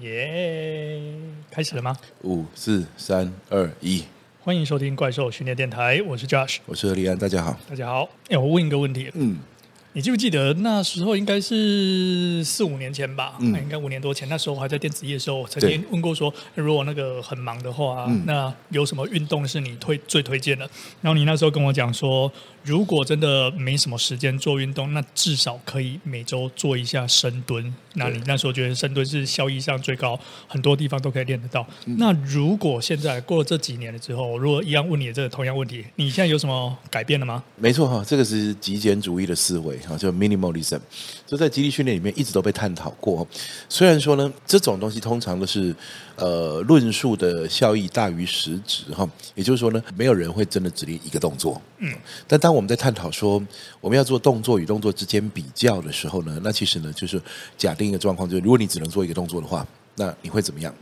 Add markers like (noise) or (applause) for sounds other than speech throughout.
耶，yeah, 开始了吗？五四三二一，欢迎收听怪兽训练电台，我是 Josh，我是何立安，大家好，大家好。哎，我问一个问题，嗯。你记不记得那时候应该是四五年前吧？嗯，应该五年多前。那时候我还在电子业的时候，我曾经问过说，如果那个很忙的话，嗯、那有什么运动是你推最推荐的？然后你那时候跟我讲说，如果真的没什么时间做运动，那至少可以每周做一下深蹲。那你那时候觉得深蹲是效益上最高，很多地方都可以练得到。嗯、那如果现在过了这几年了之后，如果一样问你这个同样问题，你现在有什么改变了吗？没错哈，这个是极简主义的思维。啊，就 minimalism，就在肌力训练里面一直都被探讨过。虽然说呢，这种东西通常都是呃论述的效益大于实质哈，也就是说呢，没有人会真的只练一个动作。嗯，但当我们在探讨说我们要做动作与动作之间比较的时候呢，那其实呢就是假定一个状况，就是如果你只能做一个动作的话，那你会怎么样？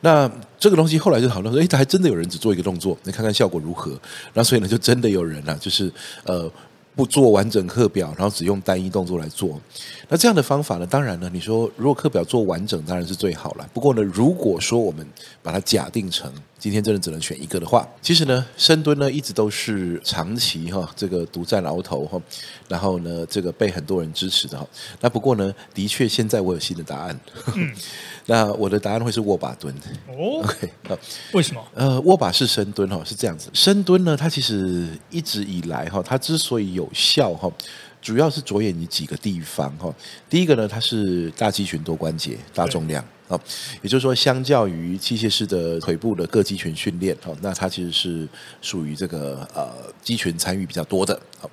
那这个东西后来就讨论说，诶，还真的有人只做一个动作，你看看效果如何？那所以呢，就真的有人呢、啊，就是呃。不做完整课表，然后只用单一动作来做，那这样的方法呢？当然呢，你说如果课表做完整，当然是最好了。不过呢，如果说我们把它假定成今天真的只能选一个的话，其实呢，深蹲呢一直都是长期哈这个独占鳌头哈，然后呢这个被很多人支持的哈。那不过呢，的确现在我有新的答案。嗯 (laughs) 那我的答案会是握把蹲哦，(laughs) OK 好，为什么？呃，握把式深蹲哈是这样子，深蹲呢，它其实一直以来哈，它之所以有效哈，主要是着眼于几个地方哈。第一个呢，它是大肌群多关节大重量啊，也就是说，相较于器械式的腿部的各肌群训练哈，那它其实是属于这个呃肌群参与比较多的。好，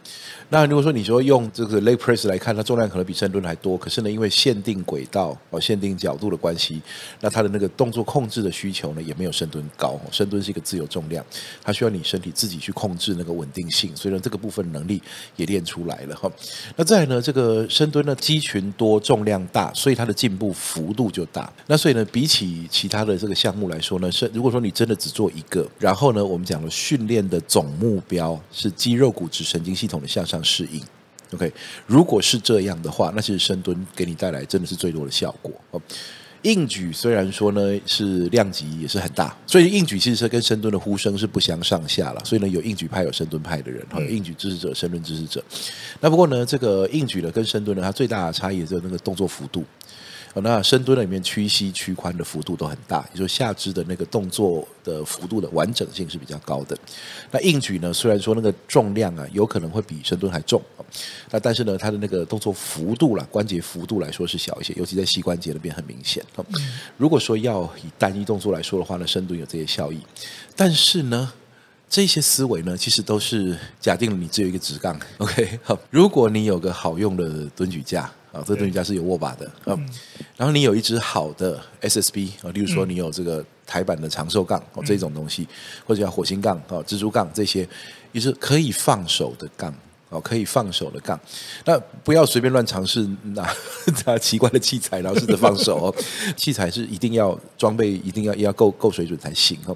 那如果说你说用这个 leg press 来看，它重量可能比深蹲还多，可是呢，因为限定轨道哦、限定角度的关系，那它的那个动作控制的需求呢，也没有深蹲高。深蹲是一个自由重量，它需要你身体自己去控制那个稳定性，所以呢，这个部分能力也练出来了哈。那再呢，这个深蹲呢，肌群多、重量大，所以它的进步幅度就大。那所以呢，比起其他的这个项目来说呢，是如果说你真的只做一个，然后呢，我们讲了训练的总目标是肌肉、骨质、神经。系统的向上适应，OK，如果是这样的话，那其实深蹲给你带来真的是最多的效果。硬举虽然说呢是量级也是很大，所以硬举其实是跟深蹲的呼声是不相上下了。所以呢，有硬举派有深蹲派的人，有硬举支持者、深蹲支持者。那不过呢，这个硬举呢跟深蹲呢，它最大的差异就是那个动作幅度。那深蹲里面屈膝屈髋的幅度都很大，也就是下肢的那个动作的幅度的完整性是比较高的。那硬举呢，虽然说那个重量啊有可能会比深蹲还重，那但是呢，它的那个动作幅度啦，关节幅度来说是小一些，尤其在膝关节那边很明显。如果说要以单一动作来说的话呢，深蹲有这些效益，但是呢，这些思维呢，其实都是假定了你只有一个直杠。OK，好，如果你有个好用的蹲举架。啊，这个蹲举架是有握把的，嗯，然后你有一支好的 SSB 啊，例如说你有这个台版的长寿杠哦，这种东西，或者叫火星杠啊、蜘蛛杠这些，也是可以放手的杠哦，可以放手的杠。那不要随便乱尝试拿 (laughs) 拿奇怪的器材，然后试着放手哦。(laughs) 器材是一定要装备，一定要要够够水准才行哦。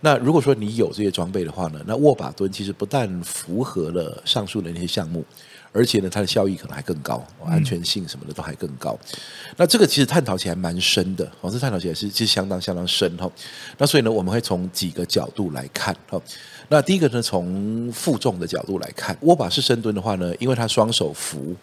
那如果说你有这些装备的话呢，那握把蹲其实不但符合了上述的那些项目。而且呢，它的效益可能还更高，安全性什么的都还更高。那这个其实探讨起来蛮深的，哦，这探讨起来是其实相当相当深哈。那所以呢，我们会从几个角度来看哈。那第一个呢，从负重的角度来看，握把式深蹲的话呢，因为它双手扶，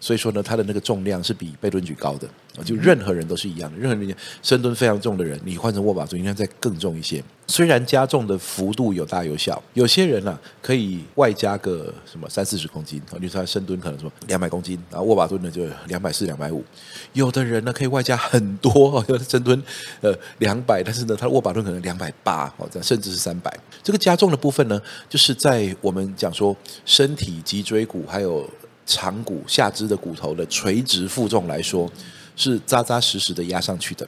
所以说呢，它的那个重量是比背蹲举高的。就任何人都是一样的，任何人深蹲非常重的人，你换成握把蹲应该再更重一些。虽然加重的幅度有大有小，有些人呢、啊、可以外加个什么三四十公斤，你说他深蹲可能说两百公斤，然后握把蹲呢就两百四、两百五。有的人呢可以外加很多，(laughs) 深蹲呃两百，但是呢他握把蹲可能两百八，哦这甚至是三百。这个加重的部分呢，就是在我们讲说身体脊椎骨还有长骨下肢的骨头的垂直负重来说。是扎扎实实的压上去的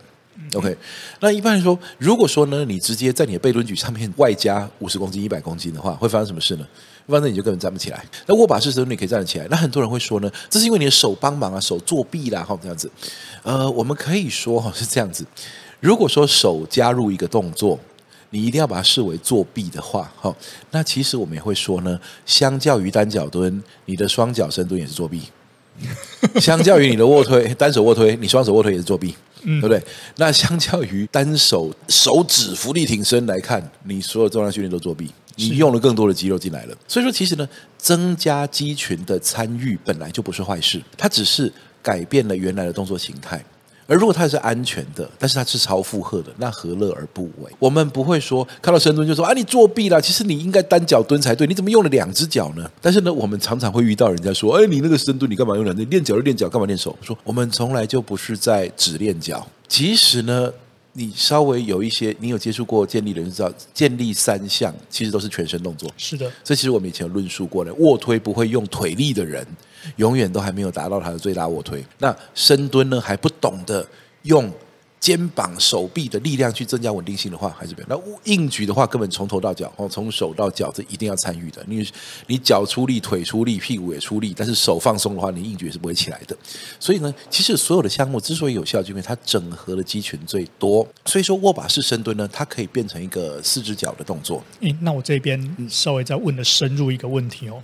，OK。那一般来说，如果说呢，你直接在你的背蹲举上面外加五十公斤、一百公斤的话，会发生什么事呢？反正你就根本站不起来。那握把式深蹲你可以站得起来。那很多人会说呢，这是因为你的手帮忙啊，手作弊啦，哈，这样子。呃，我们可以说哈是这样子。如果说手加入一个动作，你一定要把它视为作弊的话，哈，那其实我们也会说呢，相较于单脚蹲，你的双脚深蹲也是作弊。相较于你的卧推，单手卧推，你双手卧推也是作弊。嗯、对不对？那相较于单手手指浮力挺身来看，你所有重量训练都作弊，你用了更多的肌肉进来了。所以说，其实呢，增加肌群的参与本来就不是坏事，它只是改变了原来的动作形态。而如果它是安全的，但是它是超负荷的，那何乐而不为？我们不会说看到深蹲就说啊，你作弊了。其实你应该单脚蹲才对，你怎么用了两只脚呢？但是呢，我们常常会遇到人家说，哎，你那个深蹲你干嘛用两只？练脚就练脚，干嘛练手？说我们从来就不是在只练脚，其实呢。你稍微有一些，你有接触过健力的人知道，建立三项其实都是全身动作。是的，这其实我们以前有论述过的，卧推不会用腿力的人，永远都还没有达到他的最大卧推。那深蹲呢，还不懂得用。肩膀、手臂的力量去增加稳定性的话，还是不要。那硬举的话，根本从头到脚哦，从手到脚，这一定要参与的。你你脚出力，腿出力，屁股也出力，但是手放松的话，你硬举也是不会起来的。所以呢，其实所有的项目之所以有效，就因为它整合的肌群最多。所以说，握把式深蹲呢，它可以变成一个四只脚的动作。诶，那我这边稍微再问的深入一个问题哦。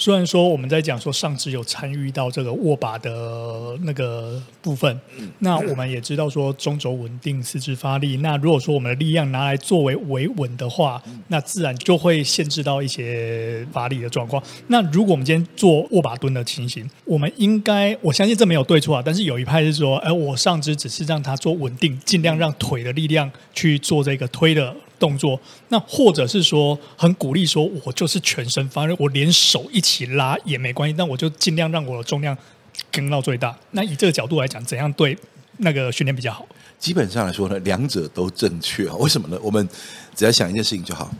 虽然说我们在讲说上肢有参与到这个握把的那个部分，那我们也知道说中轴稳定，四肢发力。那如果说我们的力量拿来作为维稳的话，那自然就会限制到一些发力的状况。那如果我们今天做握把蹲的情形，我们应该我相信这没有对错啊，但是有一派是说，哎，我上肢只是让它做稳定，尽量让腿的力量去做这个推的。动作，那或者是说很鼓励说，我就是全身发热，我连手一起拉也没关系，但我就尽量让我的重量跟到最大。那以这个角度来讲，怎样对那个训练比较好？基本上来说呢，两者都正确。为什么呢？我们只要想一件事情就好，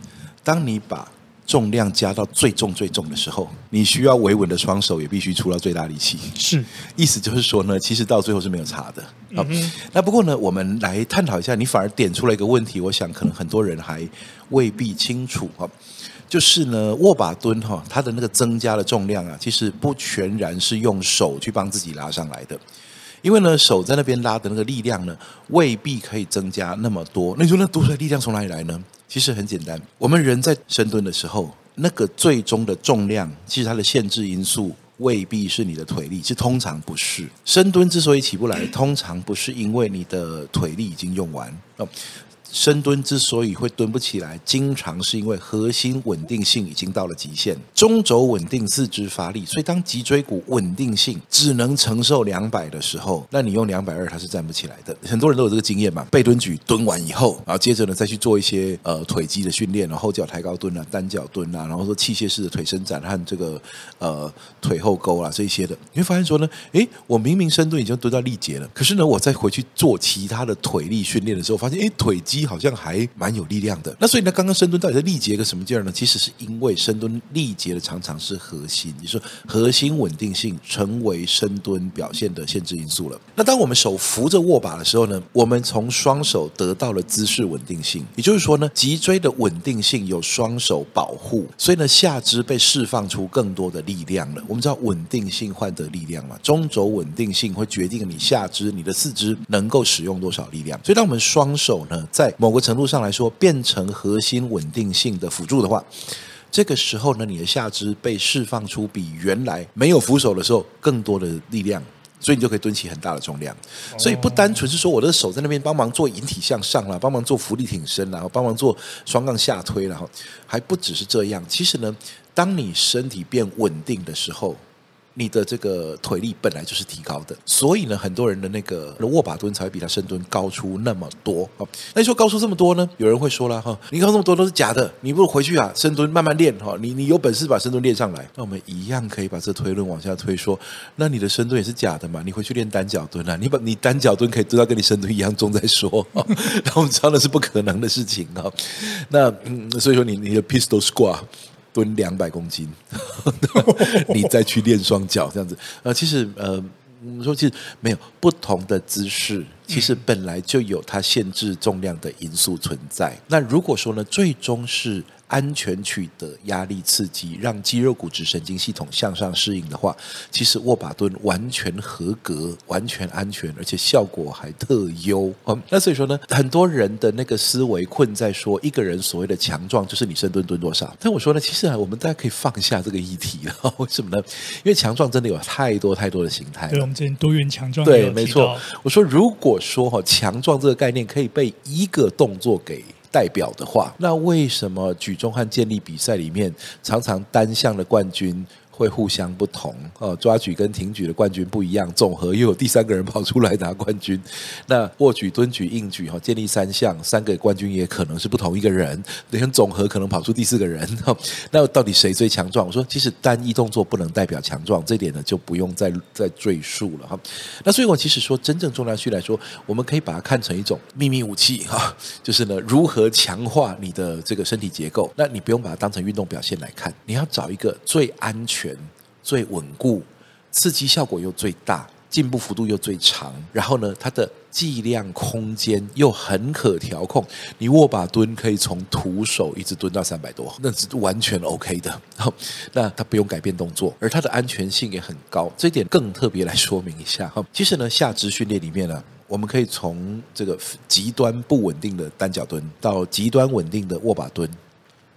当你把重量加到最重最重的时候，你需要维稳的双手也必须出到最大力气。是，意思就是说呢，其实到最后是没有差的。好，那不过呢，我们来探讨一下，你反而点出了一个问题，我想可能很多人还未必清楚哈，就是呢，握把蹲哈，它的那个增加的重量啊，其实不全然是用手去帮自己拉上来的，因为呢，手在那边拉的那个力量呢，未必可以增加那么多。那你说那多出来力量从哪里来呢？其实很简单，我们人在深蹲的时候，那个最终的重量，其实它的限制因素未必是你的腿力，其实通常不是。深蹲之所以起不来，通常不是因为你的腿力已经用完哦。深蹲之所以会蹲不起来，经常是因为核心稳定性已经到了极限，中轴稳定，四肢发力。所以当脊椎骨稳定性只能承受两百的时候，那你用两百二它是站不起来的。很多人都有这个经验嘛，背蹲举蹲完以后，然后接着呢再去做一些呃腿肌的训练，然后后脚抬高蹲啊、单脚蹲啊，然后说器械式的腿伸展和这个呃腿后勾啊这些的，你会发现说呢，诶，我明明深蹲已经蹲到力竭了，可是呢我再回去做其他的腿力训练的时候，发现诶腿肌。好像还蛮有力量的，那所以呢，刚刚深蹲到底在力竭个什么劲儿呢？其实是因为深蹲力竭的常常是核心，你说核心稳定性成为深蹲表现的限制因素了。那当我们手扶着握把的时候呢，我们从双手得到了姿势稳定性，也就是说呢，脊椎的稳定性有双手保护，所以呢，下肢被释放出更多的力量了。我们知道稳定性换得力量嘛，中轴稳定性会决定你下肢、你的四肢能够使用多少力量。所以当我们双手呢，在某个程度上来说，变成核心稳定性的辅助的话，这个时候呢，你的下肢被释放出比原来没有扶手的时候更多的力量，所以你就可以蹲起很大的重量。所以不单纯是说我的手在那边帮忙做引体向上啦，帮忙做浮力挺身，然后帮忙做双杠下推啦，还不只是这样。其实呢，当你身体变稳定的时候。你的这个腿力本来就是提高的，所以呢，很多人的那个握把蹲才会比他深蹲高出那么多啊。那你说高出这么多呢？有人会说了哈，你高这么多都是假的，你不如回去啊，深蹲慢慢练哈。你你有本事把深蹲练上来，那我们一样可以把这推论往下推说，那你的深蹲也是假的嘛？你回去练单脚蹲啊，你把你单脚蹲可以蹲到跟你深蹲一样重再说。(laughs) 那我们知道那是不可能的事情啊。那嗯，所以说你你的 pistol squat。蹲两百公斤，(laughs) 你再去练双脚这样子。呃，其实呃，我们说其实没有不同的姿势，其实本来就有它限制重量的因素存在。那如果说呢，最终是安全区的压力刺激，让肌肉骨质神经系统向上适应的话，其实握把蹲完全合格，完全安全，而且效果还特优。嗯，那所以说呢，很多人的那个思维困在说，一个人所谓的强壮就是你深蹲蹲多少。但我说呢，其实啊，我们大家可以放下这个议题了。(laughs) 为什么呢？因为强壮真的有太多太多的形态。对，我们之前多元强壮。对，没错。我说，如果说哈强壮这个概念可以被一个动作给代表的话，那为什么举重和健力比赛里面常常单项的冠军会互相不同哦，抓举跟挺举的冠军不一样，总和又有第三个人跑出来拿冠军。(laughs) 那握举、蹲举、硬举哈，建立三项三个冠军也可能是不同一个人，连总和可能跑出第四个人。(laughs) 那到底谁最强壮？我说，其实单一动作不能代表强壮，这点呢就不用再再赘述了哈。那所以我其实说，真正重量训来说，我们可以把它看成一种秘密武器哈，就是呢如何强化你的这个身体结构。那你不用把它当成运动表现来看，你要找一个最安全。最稳固，刺激效果又最大，进步幅度又最长，然后呢，它的剂量空间又很可调控。你握把蹲可以从徒手一直蹲到三百多，那是完全 OK 的。那它不用改变动作，而它的安全性也很高。这一点更特别来说明一下哈。其实呢，下肢训练里面呢，我们可以从这个极端不稳定的单脚蹲到极端稳定的握把蹲。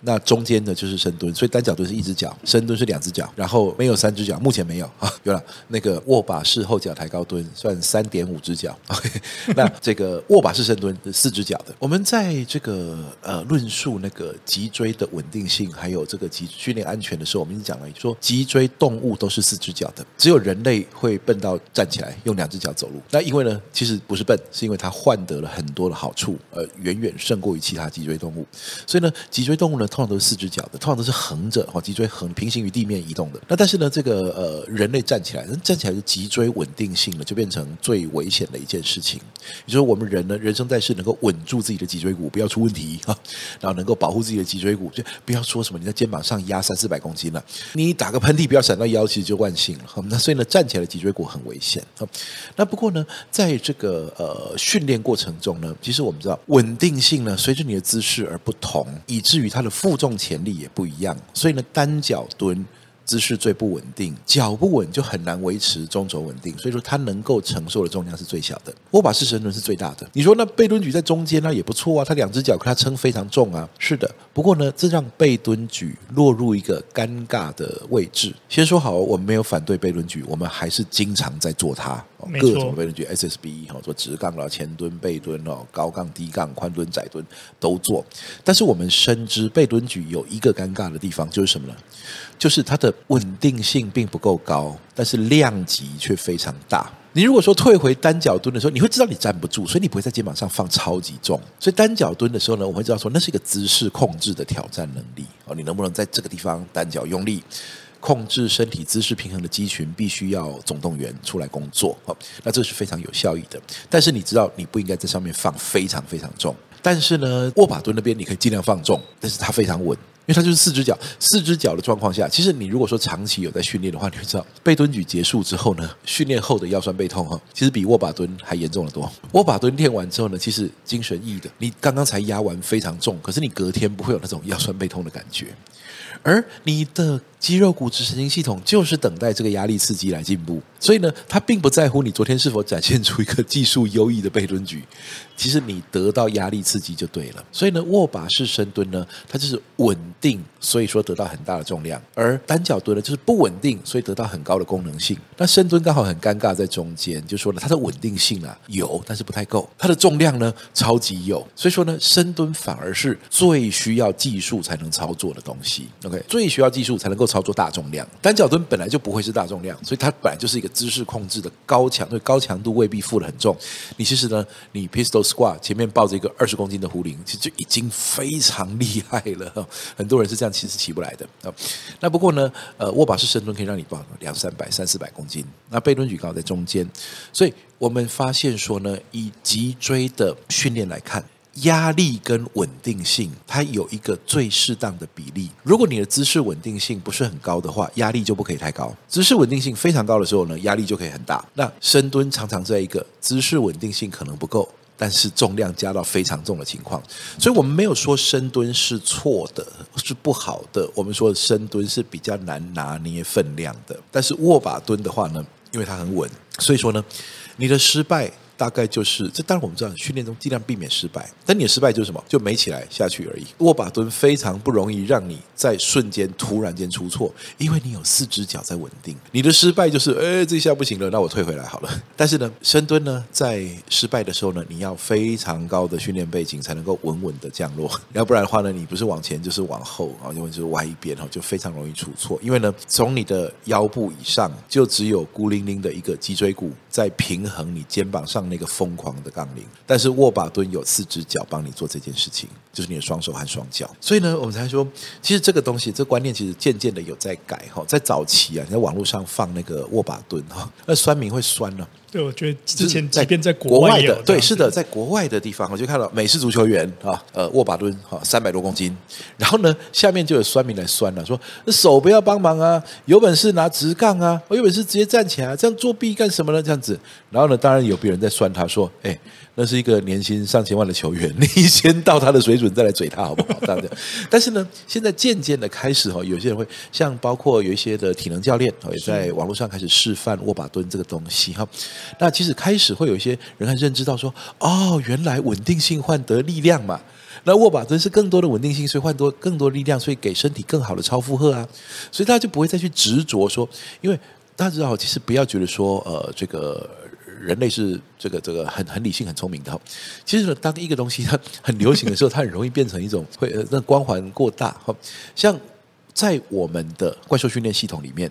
那中间的，就是深蹲，所以单脚蹲是一只脚，深蹲是两只脚，然后没有三只脚，目前没有啊。(laughs) 有了那个握把式后脚抬高蹲，算三点五只脚。OK，(laughs) 那这个握把式深蹲是四只脚的。我们在这个呃论述那个脊椎的稳定性，还有这个脊训练安全的时候，我们已经讲了，说脊椎动物都是四只脚的，只有人类会笨到站起来用两只脚走路。那因为呢，其实不是笨，是因为它换得了很多的好处，呃，远远胜过于其他脊椎动物。所以呢，脊椎动物呢。通常都是四只脚的，通常都是横着，哈，脊椎横平行于地面移动的。那但是呢，这个呃，人类站起来，站起来的脊椎稳定性呢，就变成最危险的一件事情。也就是说，我们人呢，人生在世能够稳住自己的脊椎骨，不要出问题哈，(laughs) 然后能够保护自己的脊椎骨，就不要说什么你在肩膀上压三四百公斤了，你打个喷嚏不要闪到腰，其实就万幸了。(laughs) 那所以呢，站起来脊椎骨很危险啊。(laughs) 那不过呢，在这个呃训练过程中呢，其实我们知道稳定性呢，随着你的姿势而不同，以至于它的负重潜力也不一样，所以呢，单脚蹲姿势最不稳定，脚不稳就很难维持中轴稳定，所以说它能够承受的重量是最小的。握把式深蹲是最大的。你说那背蹲举在中间那也不错啊，它两只脚可它撑非常重啊。是的，不过呢，这让背蹲举落入一个尴尬的位置。先说好，我们没有反对背蹲举，我们还是经常在做它。各种背蹲举，SSB 哈，做直杠了、前蹲、背蹲哦，高杠、低杠、宽蹲、窄蹲都做。但是我们深知背蹲举有一个尴尬的地方，就是什么呢？就是它的稳定性并不够高，但是量级却非常大。你如果说退回单脚蹲的时候，你会知道你站不住，所以你不会在肩膀上放超级重。所以单脚蹲的时候呢，我会知道说那是一个姿势控制的挑战能力哦，你能不能在这个地方单脚用力？控制身体姿势平衡的肌群必须要总动员出来工作，哦，那这是非常有效益的。但是你知道，你不应该在上面放非常非常重。但是呢，握把蹲那边你可以尽量放重，但是它非常稳，因为它就是四只脚。四只脚的状况下，其实你如果说长期有在训练的话，你会知道，背蹲举结束之后呢，训练后的腰酸背痛哈，其实比握把蹲还严重的多。握把蹲练完之后呢，其实精神奕奕的，你刚刚才压完非常重，可是你隔天不会有那种腰酸背痛的感觉，而你的。肌肉骨质神经系统就是等待这个压力刺激来进步，所以呢，它并不在乎你昨天是否展现出一个技术优异的背蹲举，(laughs) 其实你得到压力刺激就对了。所以呢，握把式深蹲呢，它就是稳定，所以说得到很大的重量；而单脚蹲呢，就是不稳定，所以得到很高的功能性。那深蹲刚好很尴尬在中间，就说呢，它的稳定性啊有，但是不太够；它的重量呢超级有，所以说呢，深蹲反而是最需要技术才能操作的东西。OK，最需要技术才能够。操作大重量，单脚蹲本来就不会是大重量，所以它本来就是一个姿势控制的高强，对高强度未必负得很重。你其实呢，你 pistol squat 前面抱着一个二十公斤的壶铃，其实就已经非常厉害了。很多人是这样其实起不来的。那不过呢，呃，握把式深蹲可以让你抱两三百、三四百公斤。那背蹲举高在中间，所以我们发现说呢，以脊椎的训练来看。压力跟稳定性，它有一个最适当的比例。如果你的姿势稳定性不是很高的话，压力就不可以太高；姿势稳定性非常高的时候呢，压力就可以很大。那深蹲常常在一个姿势稳定性可能不够。但是重量加到非常重的情况。所以我们没有说深蹲是错的，是不好的。我们说深蹲是比较难拿捏分量的。但是握把蹲的话呢，因为它很稳，所以说呢，你的失败。大概就是，这当然我们知道，训练中尽量避免失败。但你的失败就是什么？就没起来下去而已。握把蹲非常不容易让你在瞬间突然间出错，因为你有四只脚在稳定。你的失败就是，哎，这下不行了，那我退回来好了。但是呢，深蹲呢，在失败的时候呢，你要非常高的训练背景才能够稳稳的降落，要不然的话呢，你不是往前就是往后啊，因为就是歪一边哈，就非常容易出错。因为呢，从你的腰部以上就只有孤零零的一个脊椎骨在平衡你肩膀上。那个疯狂的杠铃，但是握把蹲有四只脚帮你做这件事情，就是你的双手和双脚。所以呢，我们才说，其实这个东西，这观念其实渐渐的有在改哈。在早期啊，你在网络上放那个握把蹲哈，那酸民会酸了。对，我觉得之前即便在国外的，对，是的，在国外的地方，我就看到美式足球员啊，呃，握把蹲哈，三百多公斤，然后呢，下面就有酸民来酸了，说手不要帮忙啊，有本事拿直杠啊，我有本事直接站起来，这样作弊干什么呢？这样子，然后呢，当然有别人在酸他说，哎。那是一个年薪上千万的球员，(laughs) 你先到他的水准再来嘴他好不好？(laughs) 这样子。但是呢，现在渐渐的开始哈，有些人会像包括有一些的体能教练也在网络上开始示范握把蹲这个东西哈。那其实开始会有一些人还认知到说，哦，原来稳定性换得力量嘛。那握把蹲是更多的稳定性，所以换多更多力量，所以给身体更好的超负荷啊。所以大家就不会再去执着说，因为大家知道，其实不要觉得说，呃，这个。人类是这个这个很很理性很聪明的，其实呢，当一个东西它很流行的时候，它很容易变成一种会呃那光环过大哈。像在我们的怪兽训练系统里面，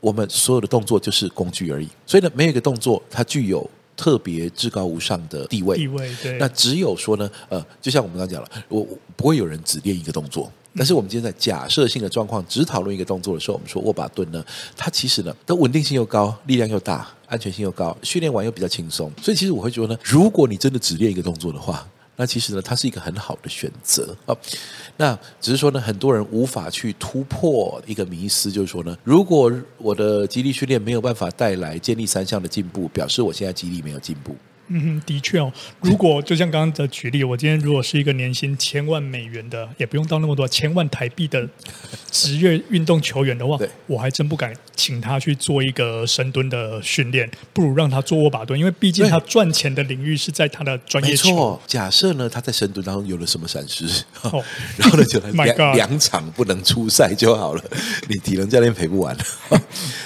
我们所有的动作就是工具而已，所以呢，没有一个动作它具有特别至高无上的地位。地位对。那只有说呢，呃，就像我们刚刚讲了，我不会有人只练一个动作。但是我们今天在假设性的状况只讨论一个动作的时候，我们说握把蹲呢，它其实呢，都稳定性又高，力量又大，安全性又高，训练完又比较轻松。所以其实我会觉得呢，如果你真的只练一个动作的话，(laughs) 那其实呢，它是一个很好的选择啊。那只是说呢，很多人无法去突破一个迷思，就是说呢，如果我的肌力训练没有办法带来建立三项的进步，表示我现在肌力没有进步。嗯，的确哦。如果就像刚刚的举例，我今天如果是一个年薪千万美元的，也不用到那么多千万台币的职业运动球员的话，我还真不敢请他去做一个深蹲的训练，不如让他做握把蹲，因为毕竟他赚钱的领域是在他的专业球。没错，假设呢，他在深蹲当中有了什么闪失，哦、(laughs) 然后呢就 (laughs) 两两场不能出赛就好了，(laughs) 你体能教练赔不完。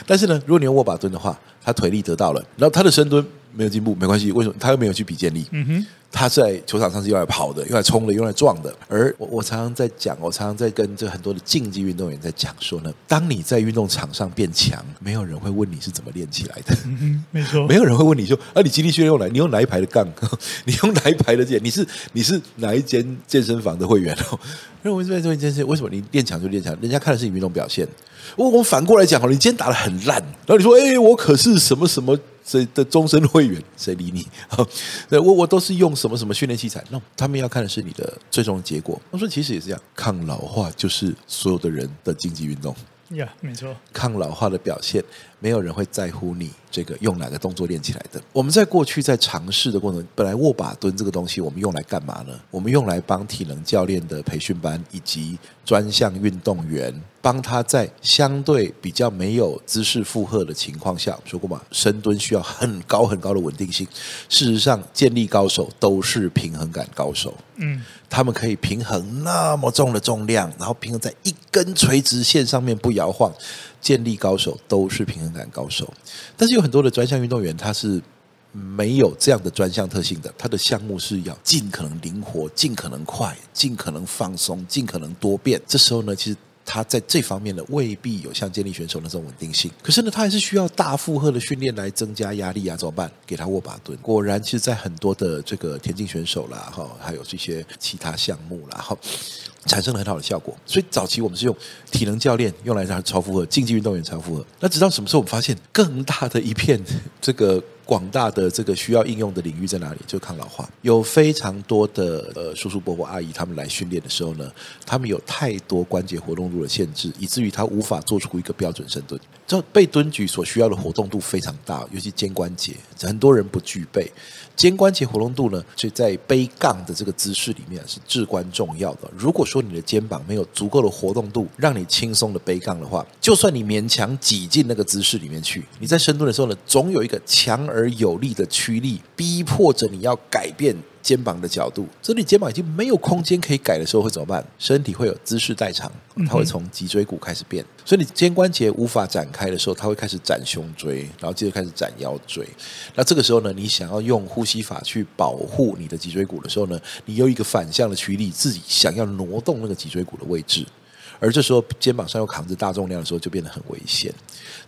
但是呢，如果你用握把蹲的话，他腿力得到了，然后他的深蹲。没有进步没关系，为什么他又没有去比健力？嗯哼，他在球场上是用来跑的，用来冲的，用来撞的。而我我常常在讲，我常常在跟这很多的竞技运动员在讲说呢，当你在运动场上变强，没有人会问你是怎么练起来的。没错，(laughs) 没有人会问你说啊，你肌力训练用来，你用哪一排的杠？(laughs) 你用哪一排的健？你是你是哪一间健身房的会员哦？因为我这边这件事，为什么你练强就练强？人家看的是你运动表现。我我反过来讲，你今天打的很烂，然后你说，哎，我可是什么什么谁的终身会员，谁理你？对，我我都是用什么什么训练器材，那他们要看的是你的最终的结果。我说，其实也是这样，抗老化就是所有的人的竞技运动。呀，yeah, 没错。抗老化的表现，没有人会在乎你这个用哪个动作练起来的。我们在过去在尝试的过程，本来握把蹲这个东西，我们用来干嘛呢？我们用来帮体能教练的培训班以及专项运动员，帮他在相对比较没有姿势负荷的情况下，说过嘛，深蹲需要很高很高的稳定性。事实上，健力高手都是平衡感高手。嗯。他们可以平衡那么重的重量，然后平衡在一根垂直线上面不摇晃。建立高手都是平衡感高手，但是有很多的专项运动员他是没有这样的专项特性的。他的项目是要尽可能灵活、尽可能快、尽可能放松、尽可能多变。这时候呢，其实。他在这方面呢，未必有像健力选手那种稳定性。可是呢，他还是需要大负荷的训练来增加压力啊，怎么办？给他握把蹲。果然，其实，在很多的这个田径选手啦，哈，还有这些其他项目啦，哈，产生了很好的效果。所以早期我们是用体能教练用来让他超负荷，竞技运动员超负荷。那直到什么时候我们发现更大的一片这个广大的这个需要应用的领域在哪里？就抗老化，有非常多的呃叔叔伯伯阿姨他们来训练的时候呢，他们有太多关节活动度的限制，以至于他无法做出一个标准深蹲。这背蹲举所需要的活动度非常大，尤其肩关节，很多人不具备。肩关节活动度呢，所以在背杠的这个姿势里面是至关重要的。如果说你的肩膀没有足够的活动度，让你轻松的背杠的话，就算你勉强挤进那个姿势里面去，你在深蹲的时候呢，总有一个强而有力的驱力，逼迫着你要改变。肩膀的角度，这里肩膀已经没有空间可以改的时候会怎么办？身体会有姿势代偿，它会从脊椎骨开始变，所以你肩关节无法展开的时候，它会开始展胸椎，然后接着开始展腰椎。那这个时候呢，你想要用呼吸法去保护你的脊椎骨的时候呢，你有一个反向的驱力，自己想要挪动那个脊椎骨的位置。而这时候肩膀上又扛着大重量的时候，就变得很危险。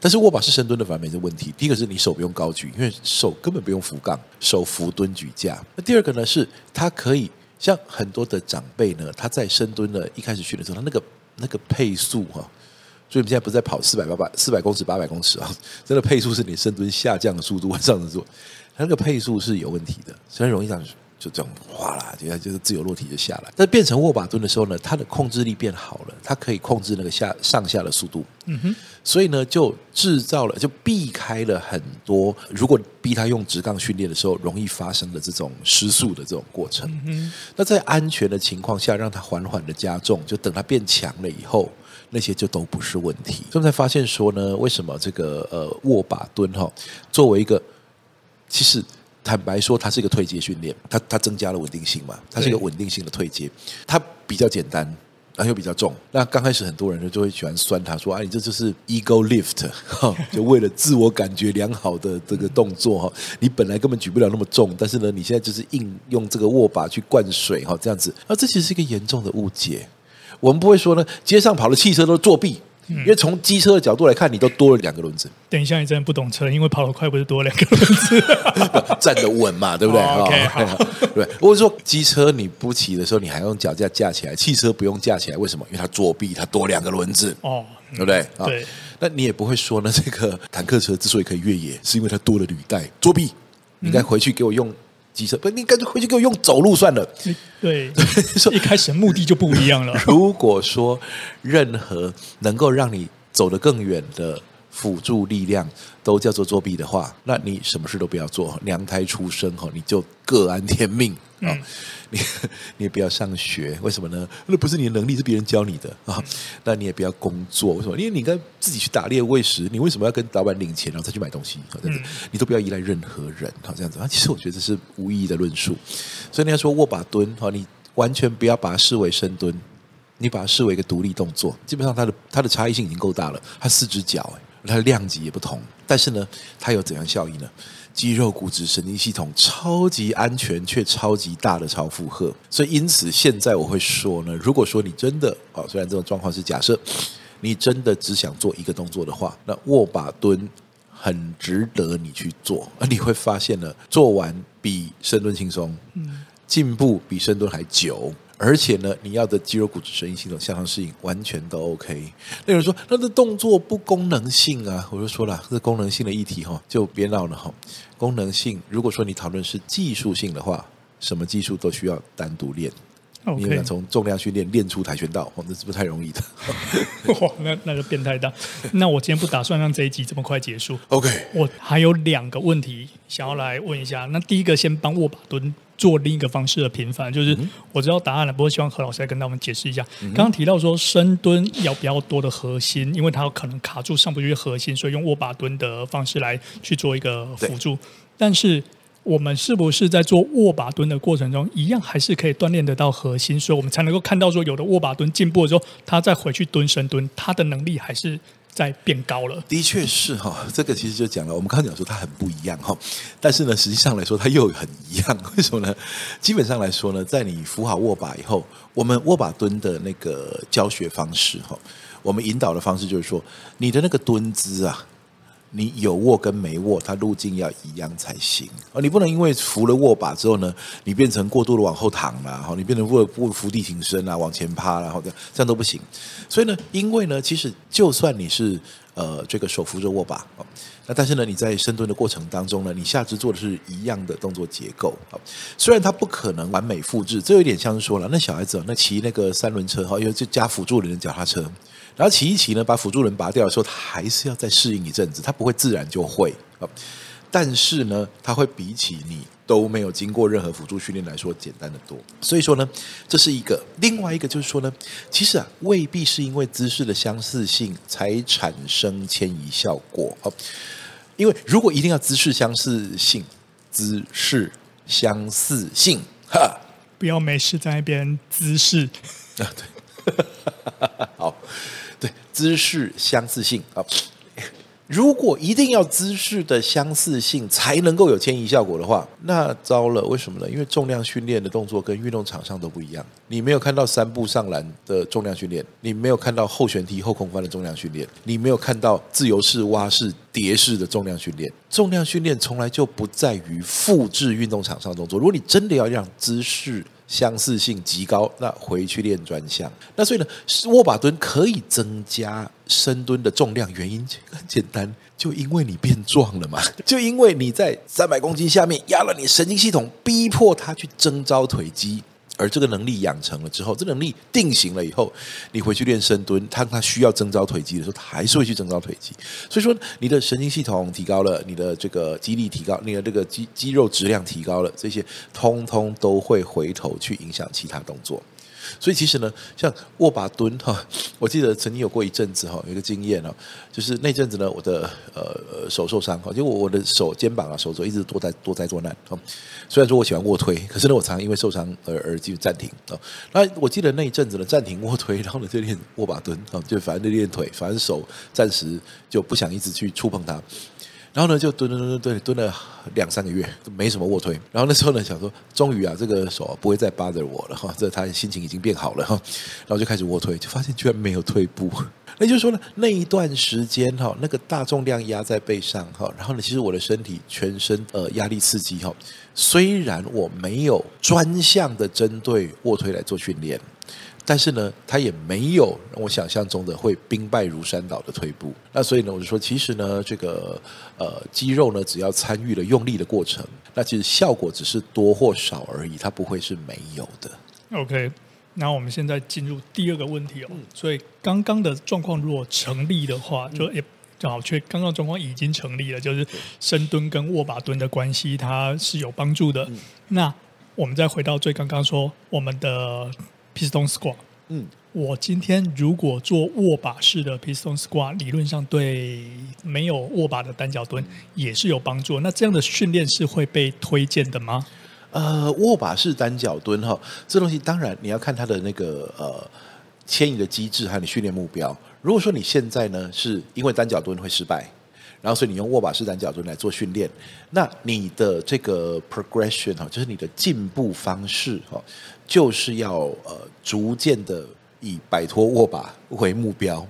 但是握把式深蹲的反面的问题，第一个是你手不用高举，因为手根本不用扶杠，手扶蹲举架。那第二个呢，是它可以像很多的长辈呢，他在深蹲的一开始训练的时候，他那个那个配速哈，所以我们现在不是在跑四百八百四百公尺八百公尺啊，真的配速是你深蹲下降的速度往 (laughs) 上的做，它那个配速是有问题的，所以容易让。就这样哗啦，接下来就是自由落体就下来。但变成握把蹲的时候呢，它的控制力变好了，它可以控制那个下上下的速度。嗯哼，所以呢，就制造了，就避开了很多如果逼他用直杠训练的时候容易发生的这种失速的这种过程。嗯哼，那在安全的情况下，让它缓缓的加重，就等它变强了以后，那些就都不是问题。所以我们才发现说呢，为什么这个呃握把蹲哈，作为一个其实。坦白说，它是一个退阶训练，它它增加了稳定性嘛，它是一个稳定性的退阶，它比较简单，然后又比较重。那刚开始很多人就就会喜欢酸它，说啊，你这就是 ego lift，(laughs) 就为了自我感觉良好的这个动作哈，你本来根本举不了那么重，但是呢，你现在就是硬用这个握把去灌水哈，这样子，啊，这其实是一个严重的误解。我们不会说呢，街上跑的汽车都作弊。因为从机车的角度来看，你都多了两个轮子。等一下，你真的不懂车，因为跑得快不是多两个轮子，(laughs) 站得稳嘛，对不对？哦、OK，好，(laughs) 对。或者说机车你不骑的时候，你还用脚架架起来，汽车不用架起来，为什么？因为它作弊，它多两个轮子。哦，对不对？对。那你也不会说呢，(laughs) 这个坦克车之所以可以越野，是因为它多了履带，作弊。你应该回去给我用。机车不，你干脆回去给我用走路算了。对，(laughs) 说一开始目的就不一样了。(laughs) 如果说任何能够让你走得更远的辅助力量都叫做作弊的话，那你什么事都不要做，娘胎出生哈，你就各安天命。啊、哦，你 (laughs) 你也不要上学，为什么呢？那不是你的能力，是别人教你的啊、哦。那你也不要工作，为什么？因为你应该自己去打猎喂食，你为什么要跟老板领钱，然后再去买东西？这样子，你都不要依赖任何人。好，这样子啊。其实我觉得这是无意义的论述。所以你要说握把蹲，好，你完全不要把它视为深蹲，你把它视为一个独立动作。基本上它的它的差异性已经够大了。它四只脚，它的量级也不同，但是呢，它有怎样效益呢？肌肉、骨质、神经系统超级安全却超级大的超负荷，所以因此现在我会说呢，如果说你真的啊，虽然这种状况是假设，你真的只想做一个动作的话，那握把蹲很值得你去做，而你会发现呢，做完比深蹲轻松，进步比深蹲还久。而且呢，你要的肌肉、骨质、神经系统向上适应，完全都 OK。那有人说，那这动作不功能性啊？我就说了，这功能性的议题哈，就别闹了哈。功能性，如果说你讨论是技术性的话，什么技术都需要单独练。你要从重量训练练出跆拳道，哦，那是不太容易的。(laughs) 哇，那那个变态大。那我今天不打算让这一集这么快结束。OK，我还有两个问题想要来问一下。那第一个，先帮握把蹲。做另一个方式的平反，就是我知道答案了，不过希望何老师来跟他们解释一下。刚刚提到说深蹲要比较多的核心，因为它有可能卡住上不去核心，所以用握把蹲的方式来去做一个辅助。但是我们是不是在做握把蹲的过程中，一样还是可以锻炼得到核心，所以我们才能够看到说有的握把蹲进步的时候，他再回去蹲深蹲，他的能力还是。在变高了，的确是哈，这个其实就讲了，我们刚刚讲说它很不一样哈，但是呢，实际上来说它又很一样，(laughs) 为什么呢？基本上来说呢，在你扶好握把以后，我们握把蹲的那个教学方式哈，我们引导的方式就是说，你的那个蹲姿啊。你有握跟没握，它路径要一样才行。而你不能因为扶了握把之后呢，你变成过度的往后躺了，哈，你变成不不伏地挺身啊，往前趴，然后这样这样都不行。所以呢，因为呢，其实就算你是呃这个手扶着握把。那但是呢，你在深蹲的过程当中呢，你下肢做的是一样的动作结构啊。虽然它不可能完美复制，这有点像是说了，那小孩子那骑那个三轮车哈，因为就加辅助轮的脚踏车，然后骑一骑呢，把辅助轮拔掉的时候，他还是要再适应一阵子，他不会自然就会啊。但是呢，它会比起你都没有经过任何辅助训练来说简单的多。所以说呢，这是一个。另外一个就是说呢，其实啊，未必是因为姿势的相似性才产生迁移效果哦。因为如果一定要姿势相似性，姿势相似性，哈，不要没事在那边姿势啊，对，(laughs) 姿势相似性啊。如果一定要姿势的相似性才能够有迁移效果的话，那糟了。为什么呢？因为重量训练的动作跟运动场上都不一样。你没有看到三步上篮的重量训练，你没有看到后旋踢、后空翻的重量训练，你没有看到自由式、蛙式、蝶式的重量训练。重量训练从来就不在于复制运动场上动作。如果你真的要让姿势，相似性极高，那回去练专项。那所以呢，握把蹲可以增加深蹲的重量，原因很简单，就因为你变壮了嘛，(laughs) 就因为你在三百公斤下面压了你神经系统，逼迫它去征招腿肌。而这个能力养成了之后，这能力定型了以后，你回去练深蹲，他他需要增招腿肌的时候，他还是会去增招腿肌。所以说，你的神经系统提高了，你的这个肌力提高，你的这个肌肌肉质量提高了，这些通通都会回头去影响其他动作。所以其实呢，像握把蹲哈，(laughs) 我记得曾经有过一阵子哈，有一个经验哦，就是那阵子呢，我的呃手受伤哈，就我我的手肩膀啊手肘一直多灾多灾多难啊。虽然说我喜欢卧推，可是呢，我常因为受伤而而继续暂停啊。那我记得那一阵子呢，暂停卧推，然后呢就练握把蹲啊，就反正就练腿，反正手暂时就不想一直去触碰它。然后呢，就蹲蹲蹲蹲蹲了两三个月，都没什么卧推。然后那时候呢，想说，终于啊，这个手不会再 bother 我了哈，这他心情已经变好了哈。然后就开始卧推，就发现居然没有退步。那就是说呢，那一段时间哈，那个大重量压在背上哈，然后呢，其实我的身体全身呃压力刺激哈，虽然我没有专项的针对卧推来做训练。但是呢，他也没有让我想象中的会兵败如山倒的退步。那所以呢，我就说，其实呢，这个呃肌肉呢，只要参与了用力的过程，那其实效果只是多或少而已，它不会是没有的。OK，那我们现在进入第二个问题哦。嗯、所以刚刚的状况如果成立的话，就也正好，却刚刚状况已经成立了，就是深蹲跟握把蹲的关系，它是有帮助的。嗯、那我们再回到最刚刚说我们的。Piston squat，嗯，我今天如果做握把式的 Piston squat，理论上对没有握把的单脚蹲也是有帮助。那这样的训练是会被推荐的吗？呃，握把式单脚蹲哈，这东西当然你要看它的那个呃牵引的机制还有你训练目标。如果说你现在呢是因为单脚蹲会失败。然后，所以你用握把式单脚蹲来做训练，那你的这个 progression 哈，就是你的进步方式哈，就是要呃逐渐的以摆脱握把为目标。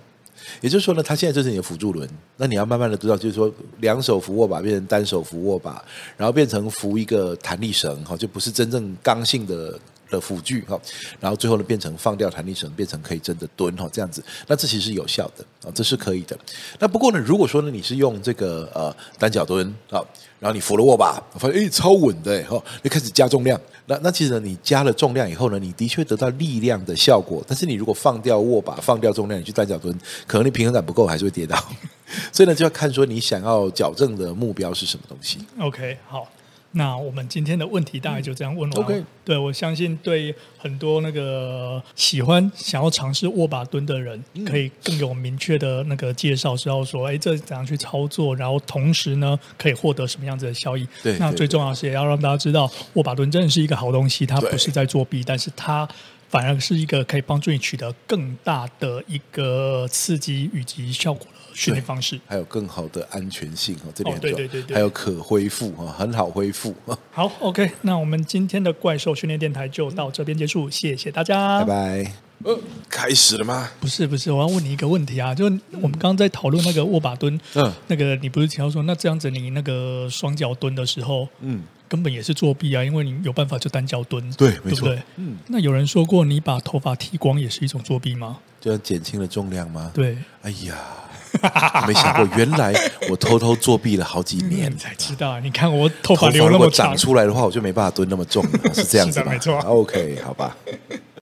也就是说呢，它现在就是你的辅助轮，那你要慢慢的知道，就是说两手扶握把变成单手扶握把，然后变成扶一个弹力绳哈，就不是真正刚性的。的辅具哈，然后最后呢变成放掉弹力绳，变成可以真的蹲哈，这样子，那这其实是有效的啊，这是可以的。那不过呢，如果说呢你是用这个呃单脚蹲啊，然后你扶了握把，发现诶超稳的哈，你开始加重量。那那其实呢你加了重量以后呢，你的确得到力量的效果，但是你如果放掉握把，放掉重量，你去单脚蹲，可能你平衡感不够，还是会跌倒。(laughs) 所以呢就要看说你想要矫正的目标是什么东西。OK，好。那我们今天的问题大概就这样问完了。OK，对，我相信对很多那个喜欢想要尝试握把蹲的人，可以更有明确的那个介绍，知道说，哎，这怎样去操作，然后同时呢，可以获得什么样子的效益？对，那最重要的是也要让大家知道，握把蹲真的是一个好东西，它不是在作弊，但是它反而是一个可以帮助你取得更大的一个刺激以及效果。训练方式还有更好的安全性哦，这边对对对对，还有可恢复哈，很好恢复。好，OK，那我们今天的怪兽训练电台就到这边结束，谢谢大家，拜拜。呃，开始了吗？不是不是，我要问你一个问题啊，就我们刚刚在讨论那个握把蹲，嗯，那个你不是提到说，那这样子你那个双脚蹲的时候，嗯，根本也是作弊啊，因为你有办法就单脚蹲，对，对不对？嗯，那有人说过，你把头发剃光也是一种作弊吗？就减轻了重量吗？对，哎呀。(laughs) 没想过，原来我偷偷作弊了好几年，才知道。你看我头发留那么长，长出来的话，我就没办法蹲那么重了，是这样子吧？没错。OK，好吧。